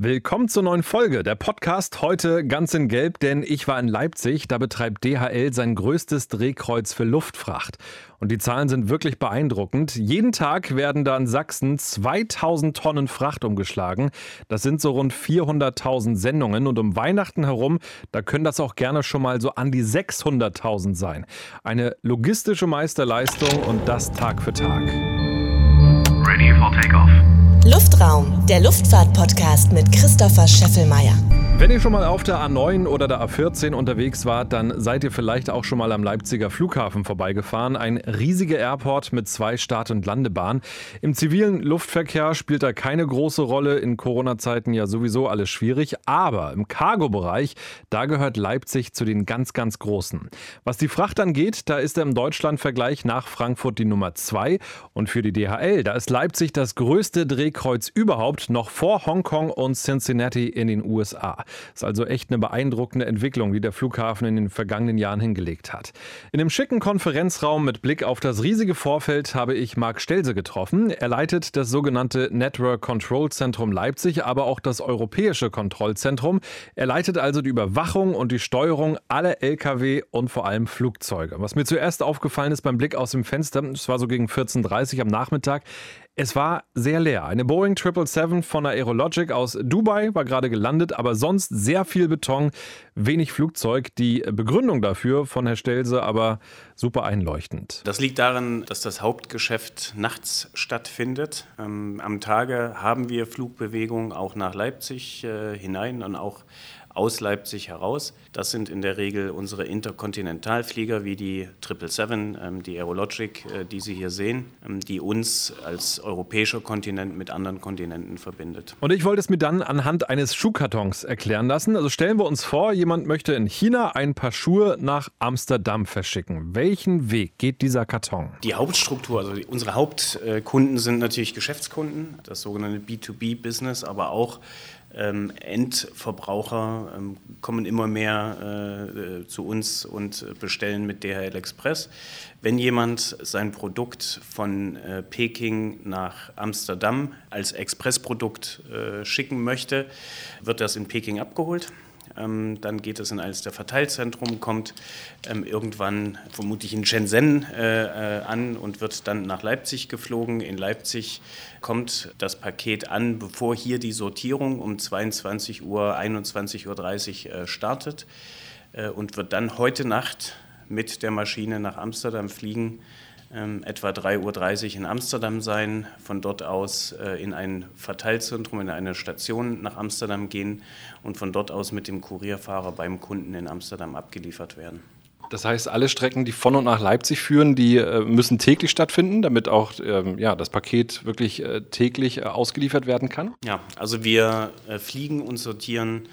Willkommen zur neuen Folge. Der Podcast heute ganz in Gelb, denn ich war in Leipzig. Da betreibt DHL sein größtes Drehkreuz für Luftfracht. Und die Zahlen sind wirklich beeindruckend. Jeden Tag werden da in Sachsen 2000 Tonnen Fracht umgeschlagen. Das sind so rund 400.000 Sendungen. Und um Weihnachten herum, da können das auch gerne schon mal so an die 600.000 sein. Eine logistische Meisterleistung und das Tag für Tag. Ready for takeoff. Luftraum, der Luftfahrt-Podcast mit Christopher Scheffelmeier. Wenn ihr schon mal auf der A9 oder der A14 unterwegs wart, dann seid ihr vielleicht auch schon mal am Leipziger Flughafen vorbeigefahren. Ein riesiger Airport mit zwei Start- und Landebahnen. Im zivilen Luftverkehr spielt da keine große Rolle. In Corona-Zeiten ja sowieso alles schwierig. Aber im Cargo-Bereich, da gehört Leipzig zu den ganz, ganz Großen. Was die Fracht angeht, da ist er im Deutschland-Vergleich nach Frankfurt die Nummer zwei. Und für die DHL, da ist Leipzig das größte Drehkreuz überhaupt, noch vor Hongkong und Cincinnati in den USA. Ist also echt eine beeindruckende Entwicklung, die der Flughafen in den vergangenen Jahren hingelegt hat. In einem schicken Konferenzraum mit Blick auf das riesige Vorfeld habe ich Marc Stelze getroffen. Er leitet das sogenannte Network Control Zentrum Leipzig, aber auch das Europäische Kontrollzentrum. Er leitet also die Überwachung und die Steuerung aller Lkw und vor allem Flugzeuge. Was mir zuerst aufgefallen ist beim Blick aus dem Fenster, es war so gegen 14.30 Uhr am Nachmittag, es war sehr leer. Eine Boeing 777 von der Aerologic aus Dubai war gerade gelandet, aber sonst sehr viel Beton, wenig Flugzeug. Die Begründung dafür von Herr Stelze aber super einleuchtend. Das liegt daran, dass das Hauptgeschäft nachts stattfindet. Ähm, am Tage haben wir Flugbewegungen auch nach Leipzig äh, hinein und auch aus Leipzig heraus. Das sind in der Regel unsere Interkontinentalflieger wie die 777, ähm, die Aerologic, äh, die Sie hier sehen, ähm, die uns als europäischer Kontinent mit anderen Kontinenten verbindet. Und ich wollte es mir dann anhand eines Schuhkartons erklären lassen. Also stellen wir uns vor, jemand möchte in China ein paar Schuhe nach Amsterdam verschicken. Welchen Weg geht dieser Karton? Die Hauptstruktur, also unsere Hauptkunden sind natürlich Geschäftskunden, das sogenannte B2B-Business, aber auch ähm, Endverbraucher kommen immer mehr äh, zu uns und bestellen mit DHL Express. Wenn jemand sein Produkt von äh, Peking nach Amsterdam als Expressprodukt äh, schicken möchte, wird das in Peking abgeholt. Ähm, dann geht es in eines der Verteilzentrum, kommt ähm, irgendwann vermutlich in Shenzhen äh, äh, an und wird dann nach Leipzig geflogen. In Leipzig kommt das Paket an, bevor hier die Sortierung um 22 Uhr, 21.30 Uhr äh, startet äh, und wird dann heute Nacht mit der Maschine nach Amsterdam fliegen ähm, etwa 3.30 Uhr in Amsterdam sein, von dort aus äh, in ein Verteilzentrum, in eine Station nach Amsterdam gehen und von dort aus mit dem Kurierfahrer beim Kunden in Amsterdam abgeliefert werden. Das heißt, alle Strecken, die von und nach Leipzig führen, die äh, müssen täglich stattfinden, damit auch ähm, ja, das Paket wirklich äh, täglich äh, ausgeliefert werden kann? Ja, also wir äh, fliegen und sortieren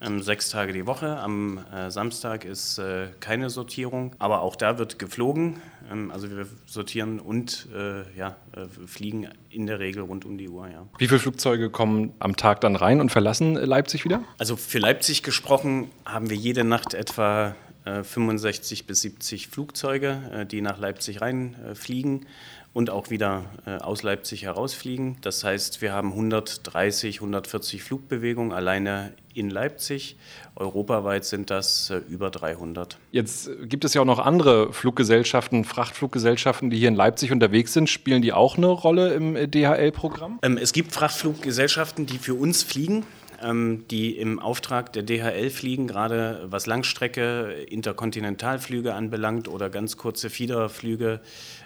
ähm, sechs Tage die Woche. Am äh, Samstag ist äh, keine Sortierung, aber auch da wird geflogen. Ähm, also wir sortieren und äh, ja, äh, fliegen in der Regel rund um die Uhr. Ja. Wie viele Flugzeuge kommen am Tag dann rein und verlassen Leipzig wieder? Also für Leipzig gesprochen haben wir jede Nacht etwa 65 äh, bis 70 Flugzeuge, äh, die nach Leipzig reinfliegen und auch wieder äh, aus Leipzig herausfliegen. Das heißt, wir haben 130, 140 Flugbewegungen alleine in Leipzig. Europaweit sind das über 300. Jetzt gibt es ja auch noch andere Fluggesellschaften, Frachtfluggesellschaften, die hier in Leipzig unterwegs sind. Spielen die auch eine Rolle im DHL-Programm? Ähm, es gibt Frachtfluggesellschaften, die für uns fliegen ähm, die im Auftrag der DHL fliegen, gerade was Langstrecke, Interkontinentalflüge anbelangt oder ganz kurze Fiederflüge,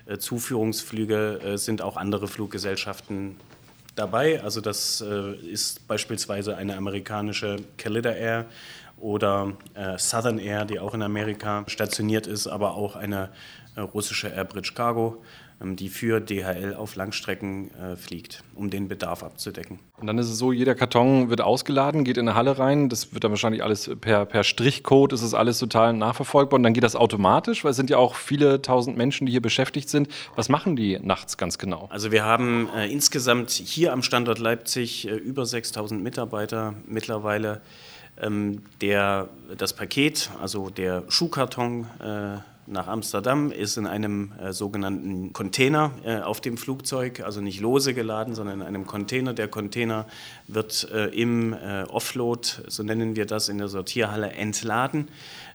äh, Zuführungsflüge, äh, sind auch andere Fluggesellschaften dabei. Also das äh, ist beispielsweise eine amerikanische Calida Air oder äh, Southern Air, die auch in Amerika stationiert ist, aber auch eine äh, russische Airbridge Cargo. Ähm, die für DHL auf Langstrecken äh, fliegt, um den Bedarf abzudecken. Und dann ist es so, jeder Karton wird ausgeladen, geht in eine Halle rein, das wird dann wahrscheinlich alles per, per Strichcode, ist es alles total nachverfolgbar und dann geht das automatisch, weil es sind ja auch viele tausend Menschen, die hier beschäftigt sind. Was machen die nachts ganz genau? Also wir haben äh, insgesamt hier am Standort Leipzig äh, über 6000 Mitarbeiter mittlerweile. Ähm, der, das Paket, also der Schuhkarton, äh, nach Amsterdam, ist in einem äh, sogenannten Container äh, auf dem Flugzeug, also nicht lose geladen, sondern in einem Container. Der Container wird äh, im äh, Offload, so nennen wir das in der Sortierhalle, entladen.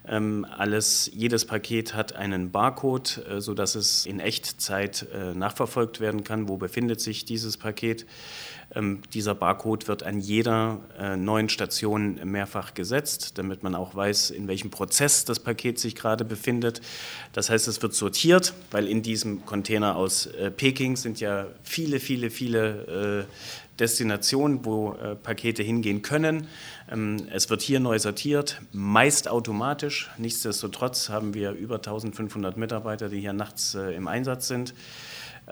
Ähm, alles, jedes Paket hat einen Barcode, äh, sodass es in Echtzeit äh, nachverfolgt werden kann, wo befindet sich dieses Paket. Ähm, dieser Barcode wird an jeder äh, neuen Station mehrfach gesetzt, damit man auch weiß, in welchem Prozess das Paket sich gerade befindet. Das heißt, es wird sortiert, weil in diesem Container aus äh, Peking sind ja viele, viele, viele äh, Destinationen, wo äh, Pakete hingehen können. Ähm, es wird hier neu sortiert, meist automatisch. Nichtsdestotrotz haben wir über 1500 Mitarbeiter, die hier nachts äh, im Einsatz sind.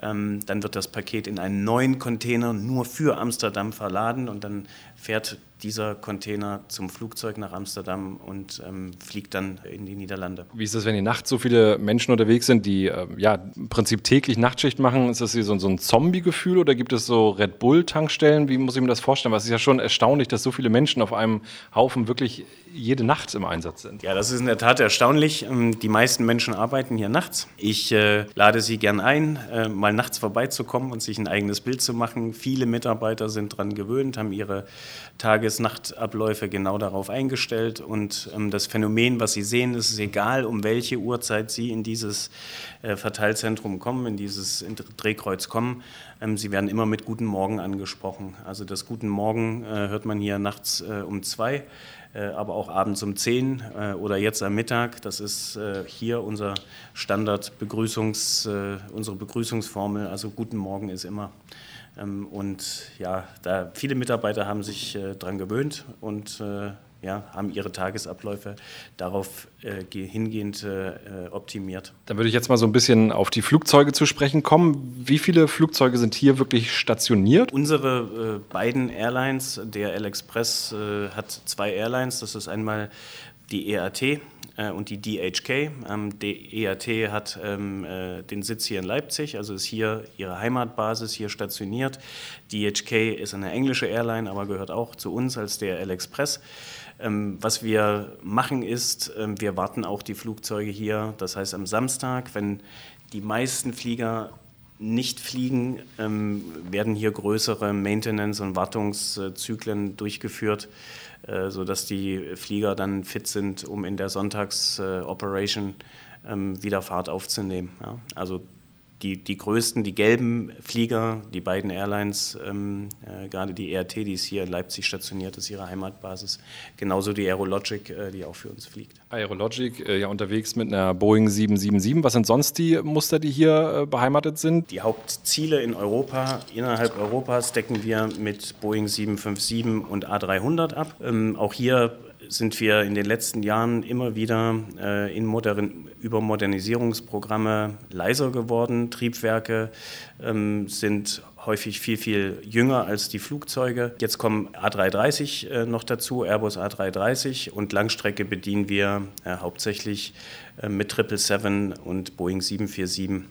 Ähm, dann wird das Paket in einen neuen Container nur für Amsterdam verladen und dann fährt dieser Container zum Flugzeug nach Amsterdam und ähm, fliegt dann in die Niederlande. Wie ist das, wenn die nachts so viele Menschen unterwegs sind, die äh, ja im Prinzip täglich Nachtschicht machen? Ist das hier so, so ein Zombie-Gefühl oder gibt es so Red Bull-Tankstellen? Wie muss ich mir das vorstellen? Es ist ja schon erstaunlich, dass so viele Menschen auf einem Haufen wirklich jede Nacht im Einsatz sind. Ja, das ist in der Tat erstaunlich. Ähm, die meisten Menschen arbeiten hier nachts. Ich äh, lade sie gern ein, äh, mal nachts vorbeizukommen und sich ein eigenes Bild zu machen. Viele Mitarbeiter sind daran gewöhnt, haben ihre Tages-Nachtabläufe genau darauf eingestellt. Und ähm, das Phänomen, was Sie sehen, ist es egal, um welche Uhrzeit Sie in dieses äh, Verteilzentrum kommen, in dieses Drehkreuz kommen. Ähm, Sie werden immer mit Guten Morgen angesprochen. Also das Guten Morgen äh, hört man hier nachts äh, um zwei äh, aber auch abends um 10 äh, oder jetzt am Mittag. Das ist äh, hier unser Standard Begrüßungs, unsere Begrüßungsformel. Also guten Morgen ist immer. Ähm, und ja, da viele Mitarbeiter haben sich daran gewöhnt und ja, haben ihre Tagesabläufe darauf äh, hingehend äh, optimiert. Dann würde ich jetzt mal so ein bisschen auf die Flugzeuge zu sprechen kommen. Wie viele Flugzeuge sind hier wirklich stationiert? Unsere äh, beiden Airlines, der L-Express äh, hat zwei Airlines. Das ist einmal die EAT äh, und die DHK. Ähm, die EAT hat ähm, äh, den Sitz hier in Leipzig, also ist hier ihre Heimatbasis hier stationiert. DHK ist eine englische Airline, aber gehört auch zu uns als der L-Express. Ähm, was wir machen ist, ähm, wir warten auch die Flugzeuge hier. Das heißt, am Samstag, wenn die meisten Flieger nicht fliegen, ähm, werden hier größere Maintenance- und Wartungszyklen durchgeführt, äh, sodass die Flieger dann fit sind, um in der Sonntagsoperation wieder Fahrt aufzunehmen. Also die, die größten, die gelben Flieger, die beiden Airlines, ähm, äh, gerade die ERT, die ist hier in Leipzig stationiert, ist ihre Heimatbasis. Genauso die Aerologic, äh, die auch für uns fliegt. Aerologic, äh, ja unterwegs mit einer Boeing 777. Was sind sonst die Muster, die hier äh, beheimatet sind? Die Hauptziele in Europa, innerhalb Europas decken wir mit Boeing 757 und A300 ab. Ähm, auch hier sind wir in den letzten Jahren immer wieder äh, in Modern über Modernisierungsprogramme leiser geworden. Triebwerke ähm, sind häufig viel, viel jünger als die Flugzeuge. Jetzt kommen A330 äh, noch dazu, Airbus A330 und Langstrecke bedienen wir äh, hauptsächlich äh, mit 777 und Boeing 747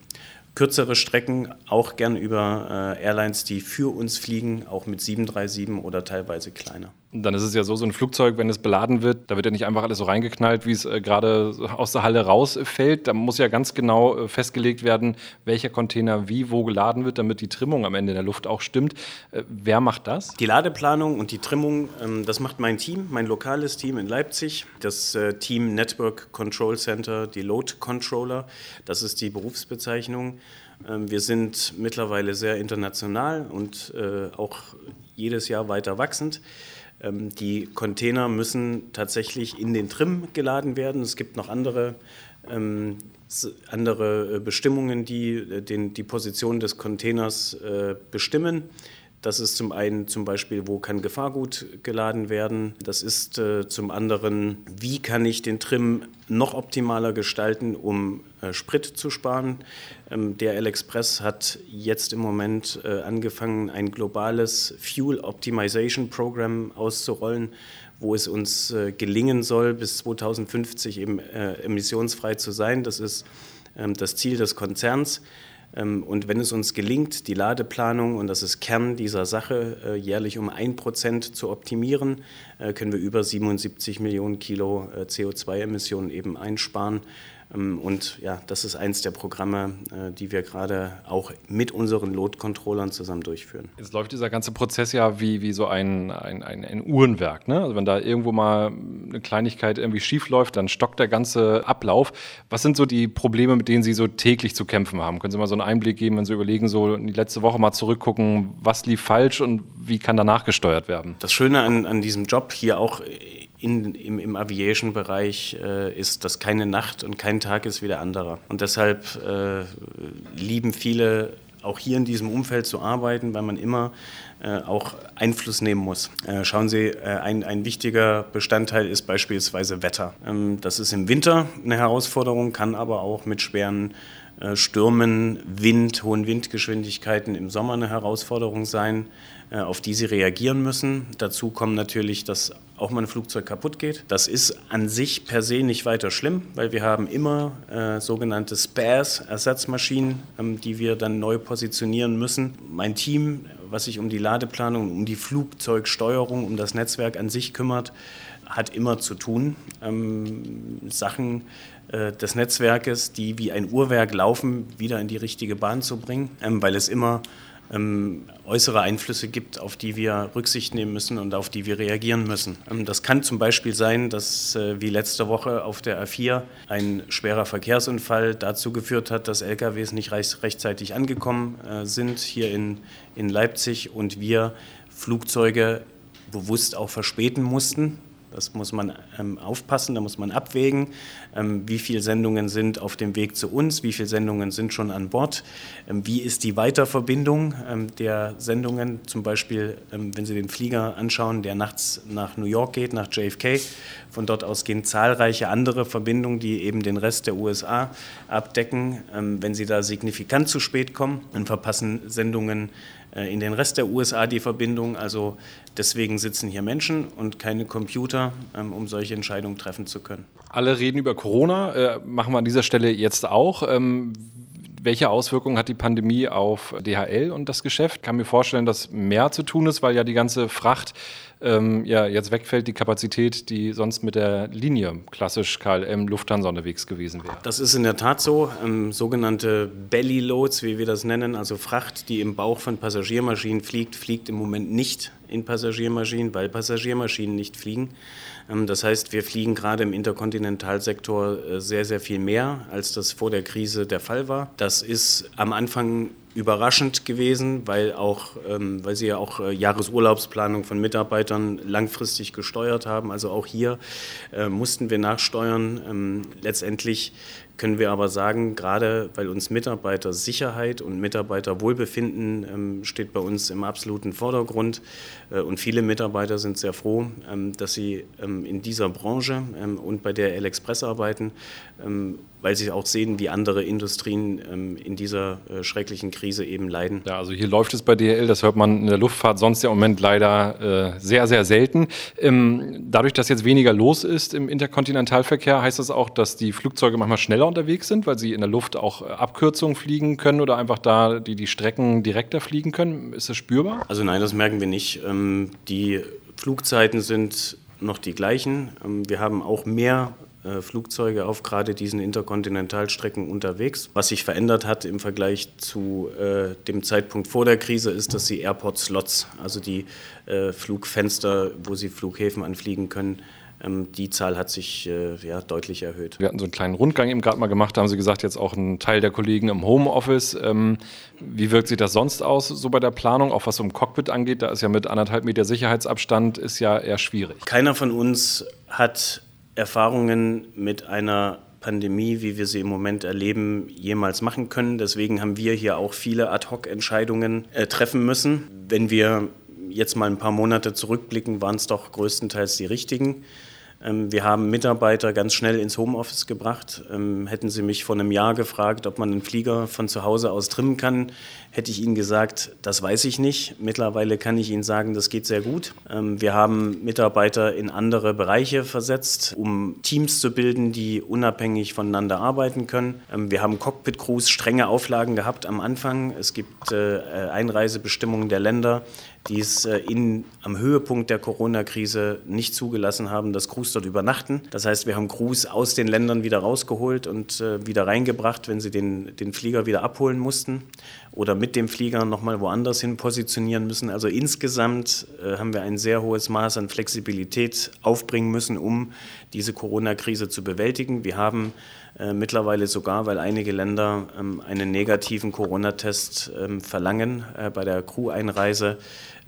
kürzere Strecken auch gern über äh, Airlines, die für uns fliegen, auch mit 737 oder teilweise kleiner. Dann ist es ja so, so ein Flugzeug, wenn es beladen wird, da wird ja nicht einfach alles so reingeknallt, wie es äh, gerade aus der Halle rausfällt. Da muss ja ganz genau äh, festgelegt werden, welcher Container wie wo geladen wird, damit die Trimmung am Ende in der Luft auch stimmt. Äh, wer macht das? Die Ladeplanung und die Trimmung, ähm, das macht mein Team, mein lokales Team in Leipzig. Das äh, Team Network Control Center, die Load Controller, das ist die Berufsbezeichnung. Ähm, wir sind mittlerweile sehr international und äh, auch jedes Jahr weiter wachsend. Ähm, die Container müssen tatsächlich in den Trim geladen werden. Es gibt noch andere, ähm, andere äh, Bestimmungen, die äh, den, die Position des Containers bestimmen. Das ist zum einen zum Beispiel, wo kann Gefahrgut geladen werden. Das ist äh, zum anderen, wie kann ich den Trim noch optimaler gestalten, um äh, Sprit zu sparen. Ähm, der L-Express hat jetzt im Moment äh, angefangen, ein globales Fuel Optimization Program auszurollen, wo es uns äh, gelingen soll, bis 2050 eben äh, emissionsfrei zu sein. Das ist ähm, das Ziel des Konzerns. Ähm, und wenn es uns gelingt, die Ladeplanung, und das ist Kern dieser Sache, äh, jährlich um ein Prozent zu optimieren, äh, können wir über 77 Millionen Kilo äh, CO2-Emissionen eben einsparen. Ähm, und ja, das ist eins der Programme, äh, die wir gerade auch mit unseren Load-Controllern zusammen durchführen. Jetzt läuft dieser ganze Prozess ja wie, wie so ein, ein, ein, ein Uhrenwerk. Ne? Also wenn da irgendwo mal eine Kleinigkeit irgendwie schief läuft, dann stockt der ganze Ablauf. Was sind so die Probleme, mit denen Sie so täglich zu kämpfen haben? Können Sie mal so einen Einblick geben, wenn Sie überlegen, so in die letzte Woche mal zurückgucken, was lief falsch und wie kann danach gesteuert werden? Das Schöne an, an diesem Job hier auch in, im, im Aviation-Bereich äh, ist, dass keine Nacht und kein Tag ist wie der andere. Und deshalb äh, lieben viele auch hier in diesem Umfeld zu arbeiten, weil man immer äh, auch Einfluss nehmen muss. Äh, schauen Sie, äh, ein, ein wichtiger Bestandteil ist beispielsweise Wetter. Ähm, das ist im Winter eine Herausforderung, kann aber auch mit schweren Stürmen, Wind, hohen Windgeschwindigkeiten im Sommer eine Herausforderung sein, äh, auf die sie reagieren müssen. Dazu kommt natürlich, dass auch mal ein Flugzeug kaputt geht. Das ist an sich per se nicht weiter schlimm, weil wir haben immer äh, sogenannte Spares, Ersatzmaschinen, ähm, die wir dann neu positionieren müssen. Mein Team, was sich um die Ladeplanung, um die Flugzeugsteuerung, um das Netzwerk an sich kümmert, hat immer zu tun. Ähm, Sachen äh, des Netzwerkes, die wie ein Uhrwerk laufen, wieder in die richtige Bahn zu bringen, ähm, weil es immer ähm, äußere Einflüsse gibt, auf die wir Rücksicht nehmen müssen und auf die wir reagieren müssen. Ähm, das kann zum Beispiel sein, dass äh, wie letzte Woche auf der A4 ein schwerer Verkehrsunfall dazu geführt hat, dass LKWs nicht rechtzeitig angekommen äh, sind hier in, in Leipzig und wir Flugzeuge bewusst auch verspäten mussten, das muss man ähm, aufpassen, da muss man abwägen, ähm, wie viele Sendungen sind auf dem Weg zu uns, wie viele Sendungen sind schon an Bord, ähm, wie ist die Weiterverbindung ähm, der Sendungen, zum Beispiel, ähm, wenn Sie den Flieger anschauen, der nachts nach New York geht, nach JFK. Von dort aus gehen zahlreiche andere Verbindungen, die eben den Rest der USA abdecken. Ähm, wenn Sie da signifikant zu spät kommen, dann verpassen Sendungen in den Rest der USA die Verbindung. Also deswegen sitzen hier Menschen und keine Computer, ähm, um solche Entscheidungen treffen zu können. Alle reden über Corona, äh, machen wir an dieser Stelle jetzt auch. Welche Auswirkungen hat die Pandemie auf DHL und das Geschäft? Ich kann mir vorstellen, dass mehr zu tun ist, weil ja die ganze Fracht ähm, ja, jetzt wegfällt, die Kapazität, die sonst mit der Linie klassisch KLM Lufthansa unterwegs gewesen wäre. Das ist in der Tat so. Ähm, sogenannte Belly Loads, wie wir das nennen, also Fracht, die im Bauch von Passagiermaschinen fliegt, fliegt im Moment nicht in Passagiermaschinen, weil Passagiermaschinen nicht fliegen. Ähm, das heißt, wir fliegen gerade im Interkontinentalsektor äh, sehr, sehr viel mehr, als das vor der Krise der Fall war. Das ist am Anfang überraschend gewesen, weil, auch, ähm, weil sie ja auch äh, Jahresurlaubsplanung von Mitarbeitern langfristig gesteuert haben. Also auch hier äh, mussten wir nachsteuern. Ähm, letztendlich können wir aber sagen, gerade weil uns Mitarbeitersicherheit und Mitarbeiterwohlbefinden ähm, steht bei uns im absoluten Vordergrund äh, und viele Mitarbeiter sind sehr froh, ähm, dass sie ähm, in dieser Branche ähm, und bei der L-Express arbeiten, ähm, weil sie auch sehen, wie andere Industrien ähm, in dieser äh, schrecklichen Krise eben leiden. Ja, also hier läuft es bei DHL, das hört man in der Luftfahrt sonst ja im Moment leider äh, sehr, sehr selten. dadurch, dass jetzt weniger los ist im Interkontinentalverkehr, heißt das auch, dass die Flugzeuge manchmal schneller unterwegs sind, weil sie in der Luft auch äh, Abkürzungen fliegen können oder einfach da die, die Strecken direkter fliegen können? Ist das spürbar? Also nein, das merken wir nicht. Ähm, die Flugzeiten sind noch die gleichen. Ähm, wir haben auch mehr äh, Flugzeuge auf gerade diesen Interkontinentalstrecken unterwegs. Was sich verändert hat im Vergleich zu äh, dem Zeitpunkt vor der Krise, ist, dass die Airport-Slots, also die Flugfenster, wo sie Flughäfen anfliegen können, ähm, die Zahl hat sich äh, ja, deutlich erhöht. Wir hatten so einen kleinen Rundgang eben gerade mal gemacht, da haben Sie gesagt, jetzt auch ein Teil der Kollegen im Homeoffice. Ähm, wie wirkt sich das sonst aus, so bei der Planung, auch was so im Cockpit angeht? Da ist ja mit anderthalb Meter Sicherheitsabstand ist ja eher schwierig. Keiner von uns hat Erfahrungen mit einer Pandemie, wie wir sie im Moment erleben, jemals machen können. Deswegen haben wir hier auch viele Ad-hoc-Entscheidungen äh, treffen müssen. Wenn wir jetzt mal ein paar Monate zurückblicken, waren es doch größtenteils die richtigen. Ähm, wir haben Mitarbeiter ganz schnell ins Homeoffice gebracht. Ähm, hätten Sie mich vor einem Jahr gefragt, ob man einen Flieger von zu Hause aus trimmen kann, hätte ich Ihnen gesagt, das weiß ich nicht. Mittlerweile kann ich Ihnen sagen, das geht sehr gut. Ähm, wir haben Mitarbeiter in andere Bereiche versetzt, um Teams zu bilden, die unabhängig voneinander arbeiten können. Wir haben Cockpit-Crews strenge Auflagen gehabt am Anfang. Es gibt äh, Einreisebestimmungen der Länder, die es äh, in, am Höhepunkt der Corona-Krise nicht zugelassen haben, dass Crews dort übernachten. Das heißt, wir haben Crews aus den Ländern wieder rausgeholt und äh, wieder reingebracht, wenn sie den, den Flieger wieder abholen mussten oder mit dem Flieger nochmal woanders hin positionieren müssen. Also insgesamt äh, haben wir ein sehr hohes Maß an Flexibilität aufbringen müssen, um diese Corona-Krise zu bewältigen. Wir haben äh, mittlerweile sogar, weil einige Länder ähm, einen negativen Corona-Test ähm, verlangen äh, bei der Crew-Einreise,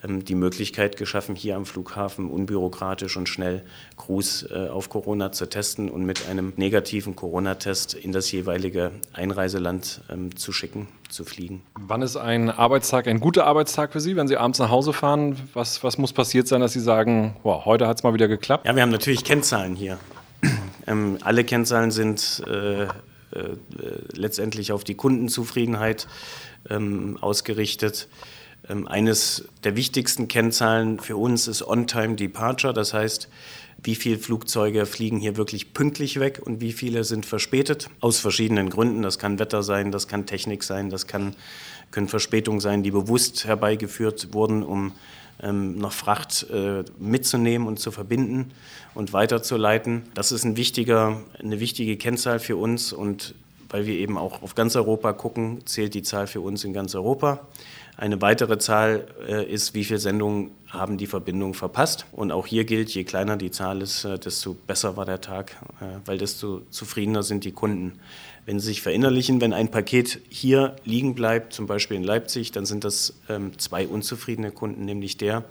ähm, die Möglichkeit geschaffen, hier am Flughafen unbürokratisch und schnell Crews äh, auf Corona zu testen und mit einem negativen Corona-Test in das jeweilige Einreiseland ähm, zu schicken, zu fliegen. Wann ist ein Arbeitstag ein guter Arbeitstag für Sie, wenn Sie abends nach Hause fahren? Was, was muss passiert sein, dass Sie sagen, wow, heute hat es mal wieder geklappt? Ja, wir haben natürlich Kennzahlen hier. Ähm, alle Kennzahlen sind äh, äh, letztendlich auf die Kundenzufriedenheit ähm, ausgerichtet. Ähm, eines der wichtigsten Kennzahlen für uns ist On-Time Departure, das heißt, wie viele Flugzeuge fliegen hier wirklich pünktlich weg und wie viele sind verspätet. Aus verschiedenen Gründen. Das kann Wetter sein, das kann Technik sein, das kann, können Verspätungen sein, die bewusst herbeigeführt wurden, um ähm, noch Fracht äh, mitzunehmen und zu verbinden und weiterzuleiten. Das ist ein wichtiger, eine wichtige Kennzahl für uns und weil wir eben auch auf ganz Europa gucken, zählt die Zahl für uns in ganz Europa. Eine weitere Zahl äh, ist, wie viele Sendungen haben die Verbindung verpasst. Und auch hier gilt, je kleiner die Zahl ist, äh, desto besser war der Tag, äh, weil desto zufriedener sind die Kunden. Wenn Sie sich verinnerlichen, wenn ein Paket hier liegen bleibt, zum Beispiel in Leipzig, dann sind das ähm, zwei unzufriedene Kunden, nämlich der,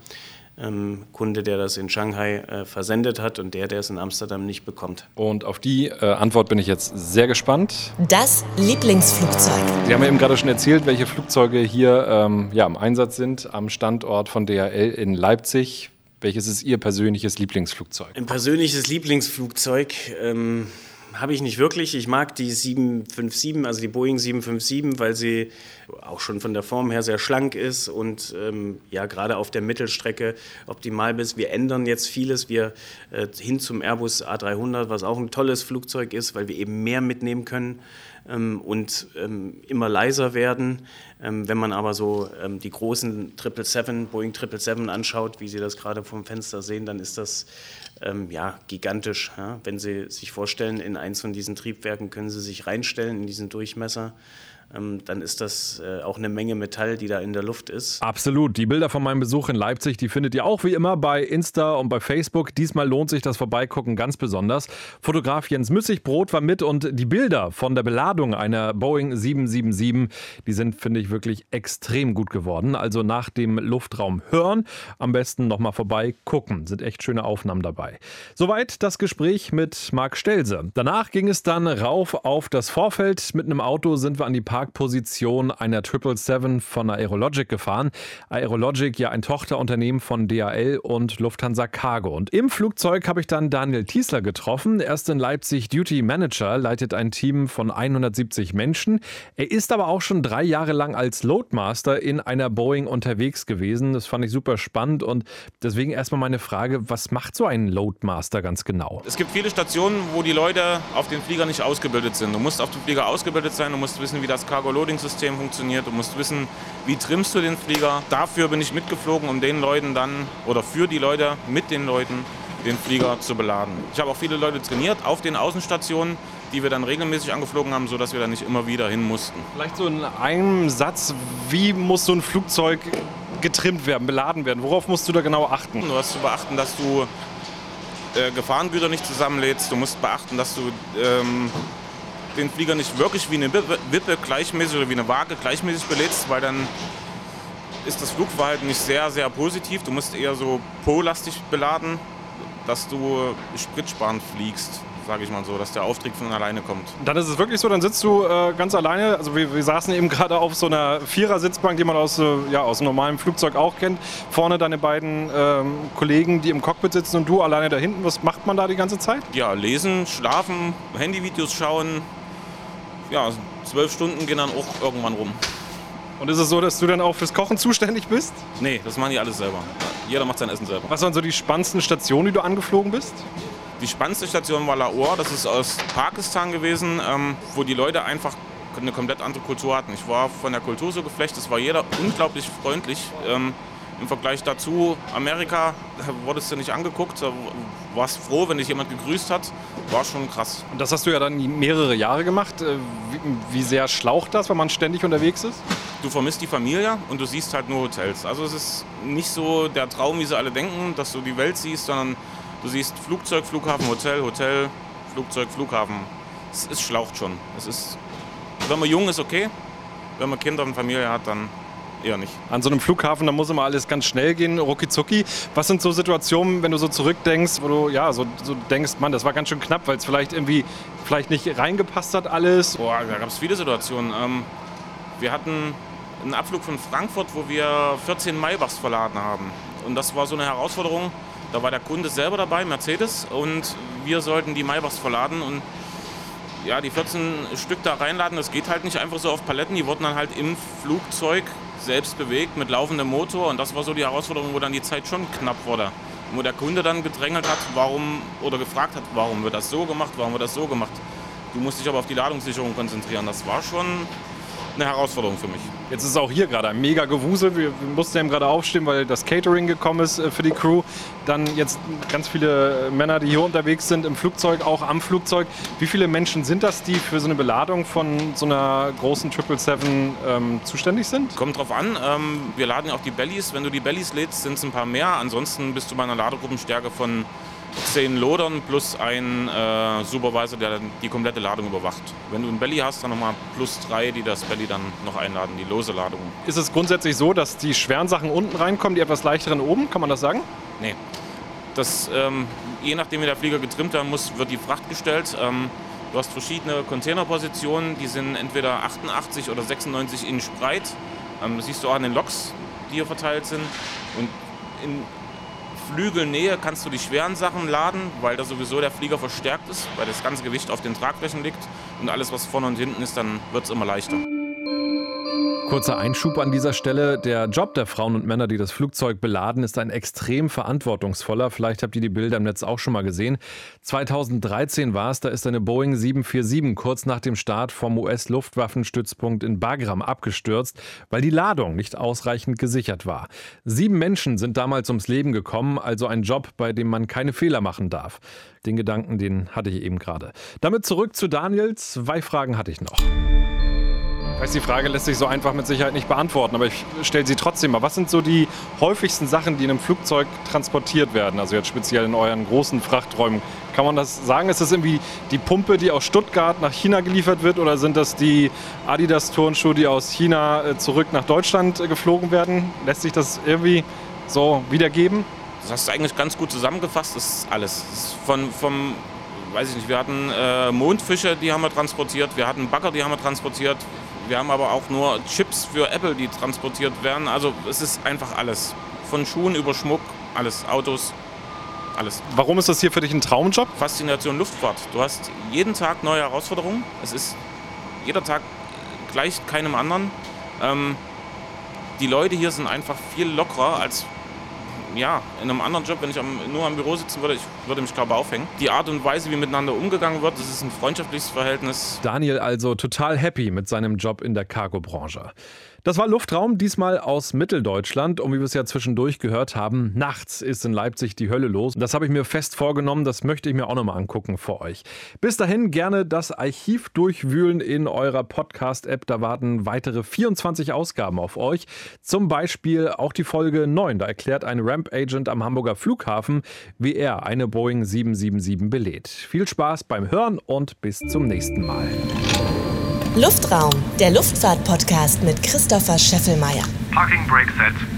ähm, Kunde, der das in Shanghai äh, versendet hat und der, der es in Amsterdam nicht bekommt. Und auf die äh, Antwort bin ich jetzt sehr gespannt. Das Lieblingsflugzeug. Sie haben ja eben gerade schon erzählt, welche Flugzeuge hier ähm, ja, im Einsatz sind am Standort von DHL in Leipzig. Welches ist Ihr persönliches Lieblingsflugzeug? Ein persönliches Lieblingsflugzeug. Ähm habe ich nicht wirklich. Ich mag die 757, also die Boeing 757, weil sie auch schon von der Form her sehr schlank ist und ähm, ja gerade auf der Mittelstrecke optimal ist. Wir ändern jetzt vieles. Wir äh, hin zum Airbus A300, was auch ein tolles Flugzeug ist, weil wir eben mehr mitnehmen können ähm, und ähm, immer leiser werden. Ähm, wenn man aber so ähm, die großen 777, Boeing 777 anschaut, wie Sie das gerade vom Fenster sehen, dann ist das ähm, ja, gigantisch. Ja? Wenn Sie sich vorstellen, in eins von diesen Triebwerken können Sie sich reinstellen in diesen Durchmesser dann ist das äh, auch eine Menge Metall, die da in der Luft ist. Absolut. Die Bilder von meinem Besuch in Leipzig, die findet ihr auch wie immer bei Insta und bei Facebook. Diesmal lohnt sich das Vorbeigucken ganz besonders. Fotograf Jens Müssigbrot war mit und die Bilder von der Beladung einer Boeing 777, die sind, finde ich, wirklich extrem gut geworden. Also nach dem Luftraum hören, am besten nochmal vorbeigucken. Sind echt schöne Aufnahmen dabei. Soweit das Gespräch mit Marc Stelze. Danach ging es dann rauf auf das Vorfeld. Mit einem Auto sind wir an die Park Parkposition einer 777 von Aerologic gefahren. Aerologic ja ein Tochterunternehmen von DHL und Lufthansa Cargo. Und im Flugzeug habe ich dann Daniel Tiesler getroffen. Er ist in Leipzig Duty Manager, leitet ein Team von 170 Menschen. Er ist aber auch schon drei Jahre lang als Loadmaster in einer Boeing unterwegs gewesen. Das fand ich super spannend und deswegen erstmal meine Frage, was macht so ein Loadmaster ganz genau? Es gibt viele Stationen, wo die Leute auf den Flieger nicht ausgebildet sind. Du musst auf dem Flieger ausgebildet sein, du musst wissen, wie das Cargo-Loading-System funktioniert. Du musst wissen, wie trimmst du den Flieger. Dafür bin ich mitgeflogen, um den Leuten dann oder für die Leute mit den Leuten den Flieger zu beladen. Ich habe auch viele Leute trainiert auf den Außenstationen, die wir dann regelmäßig angeflogen haben, sodass wir dann nicht immer wieder hin mussten. Vielleicht so in einem Satz, wie muss so ein Flugzeug getrimmt werden, beladen werden? Worauf musst du da genau achten? Du hast zu beachten, dass du äh, Gefahrengüter nicht zusammenlädst. Du musst beachten, dass du ähm, den Flieger nicht wirklich wie eine Wippe gleichmäßig oder wie eine Waage gleichmäßig belädst, weil dann ist das Flugverhalten nicht sehr, sehr positiv. Du musst eher so polastig beladen, dass du spritsparend fliegst sage ich mal so, dass der Auftrieb von alleine kommt. Dann ist es wirklich so, dann sitzt du äh, ganz alleine. Also wir, wir, saßen eben gerade auf so einer Vierersitzbank, die man aus, äh, ja, aus einem normalen Flugzeug auch kennt. Vorne deine beiden ähm, Kollegen, die im Cockpit sitzen und du alleine da hinten. Was macht man da die ganze Zeit? Ja, lesen, schlafen, Handyvideos schauen, ja, zwölf Stunden gehen dann auch irgendwann rum. Und ist es so, dass du dann auch fürs Kochen zuständig bist? Nee, das machen die alles selber. Jeder macht sein Essen selber. Was waren so die spannendsten Stationen, die du angeflogen bist? Die spannendste Station war Lahore, das ist aus Pakistan gewesen, ähm, wo die Leute einfach eine komplett andere Kultur hatten. Ich war von der Kultur so geflecht, es war jeder unglaublich freundlich. Ähm, Im Vergleich dazu, Amerika, wurdest du nicht angeguckt, da warst froh, wenn dich jemand gegrüßt hat. War schon krass. Und das hast du ja dann mehrere Jahre gemacht. Äh, wie, wie sehr schlaucht das, wenn man ständig unterwegs ist? Du vermisst die Familie und du siehst halt nur Hotels. Also es ist nicht so der Traum, wie sie alle denken, dass du die Welt siehst, sondern du siehst Flugzeug, Flughafen, Hotel, Hotel, Flugzeug, Flughafen. Es, es schlaucht schon. Es ist, wenn man jung ist, okay. Wenn man Kinder und Familie hat, dann eher nicht. An so einem Flughafen, da muss immer alles ganz schnell gehen, rucki zucki. Was sind so Situationen, wenn du so zurückdenkst, wo du ja so, so denkst, Mann, das war ganz schön knapp, weil es vielleicht irgendwie vielleicht nicht reingepasst hat alles? Boah, da gab es viele Situationen. Ähm, wir hatten einen Abflug von Frankfurt, wo wir 14 Maybachs verladen haben. Und das war so eine Herausforderung. Da war der Kunde selber dabei, Mercedes, und wir sollten die Maybachs verladen und ja, die 14 Stück da reinladen, das geht halt nicht einfach so auf Paletten. Die wurden dann halt im Flugzeug selbst bewegt mit laufendem Motor und das war so die Herausforderung, wo dann die Zeit schon knapp wurde. Wo der Kunde dann gedrängelt hat, warum oder gefragt hat, warum wird das so gemacht, warum wird das so gemacht. Du musst dich aber auf die Ladungssicherung konzentrieren. Das war schon eine Herausforderung für mich. Jetzt ist es auch hier gerade ein mega Gewusel. Wir, wir mussten eben gerade aufstehen, weil das Catering gekommen ist äh, für die Crew. Dann jetzt ganz viele Männer, die hier unterwegs sind, im Flugzeug, auch am Flugzeug. Wie viele Menschen sind das, die für so eine Beladung von so einer großen 777 ähm, zuständig sind? Kommt drauf an. Ähm, wir laden ja auch die Bellies. Wenn du die Bellies lädst, sind es ein paar mehr. Ansonsten bist du bei einer Ladegruppenstärke von zehn Lodern plus ein äh, Supervisor, der die komplette Ladung überwacht. Wenn du ein Belly hast, dann nochmal plus drei, die das Belly dann noch einladen, die lose Ladung. Ist es grundsätzlich so, dass die schweren Sachen unten reinkommen, die etwas leichteren oben? Kann man das sagen? Nee. Das, ähm, je nachdem, wie der Flieger getrimmt werden muss, wird die Fracht gestellt. Ähm, du hast verschiedene Containerpositionen, die sind entweder 88 oder 96 Inch breit. Ähm, das siehst du auch an den Loks, die hier verteilt sind. Und in Flügelnähe kannst du die schweren Sachen laden, weil da sowieso der Flieger verstärkt ist, weil das ganze Gewicht auf den Tragflächen liegt. Und alles, was vorne und hinten ist, dann wird es immer leichter. Kurzer Einschub an dieser Stelle. Der Job der Frauen und Männer, die das Flugzeug beladen, ist ein extrem verantwortungsvoller. Vielleicht habt ihr die Bilder im Netz auch schon mal gesehen. 2013 war es, da ist eine Boeing 747 kurz nach dem Start vom US-Luftwaffenstützpunkt in Bagram abgestürzt, weil die Ladung nicht ausreichend gesichert war. Sieben Menschen sind damals ums Leben gekommen, also ein Job, bei dem man keine Fehler machen darf. Den Gedanken, den hatte ich eben gerade. Damit zurück zu Daniel. Zwei Fragen hatte ich noch. Weiß, die Frage lässt sich so einfach mit Sicherheit nicht beantworten, aber ich stelle sie trotzdem mal. Was sind so die häufigsten Sachen, die in einem Flugzeug transportiert werden? Also jetzt speziell in euren großen Frachträumen. Kann man das sagen? Ist das irgendwie die Pumpe, die aus Stuttgart nach China geliefert wird oder sind das die Adidas-Turnschuhe, die aus China äh, zurück nach Deutschland äh, geflogen werden? Lässt sich das irgendwie so wiedergeben? Das hast du eigentlich ganz gut zusammengefasst. Das ist alles. Von, vom, weiß ich nicht, wir hatten äh, Mondfische, die haben wir transportiert, wir hatten Bagger, die haben wir transportiert, wir haben aber auch nur Chips für Apple, die transportiert werden. Also es ist einfach alles. Von Schuhen über Schmuck, alles, Autos, alles. Warum ist das hier für dich ein Traumjob? Faszination Luftfahrt. Du hast jeden Tag neue Herausforderungen. Es ist jeder Tag gleich keinem anderen. Ähm, die Leute hier sind einfach viel lockerer als ja, in einem anderen Job, wenn ich am, nur am Büro sitzen würde, ich würde mich glaube aufhängen. Die Art und Weise, wie miteinander umgegangen wird, das ist ein freundschaftliches Verhältnis. Daniel also total happy mit seinem Job in der Cargo-Branche. Das war Luftraum, diesmal aus Mitteldeutschland. Und wie wir es ja zwischendurch gehört haben, nachts ist in Leipzig die Hölle los. Das habe ich mir fest vorgenommen, das möchte ich mir auch nochmal angucken für euch. Bis dahin gerne das Archiv durchwühlen in eurer Podcast-App. Da warten weitere 24 Ausgaben auf euch. Zum Beispiel auch die Folge 9. Da erklärt ein Ramp-Agent am Hamburger Flughafen, wie er eine Boeing 777 belädt. Viel Spaß beim Hören und bis zum nächsten Mal. Luftraum, der Luftfahrt-Podcast mit Christopher Scheffelmeier. Parking brake set.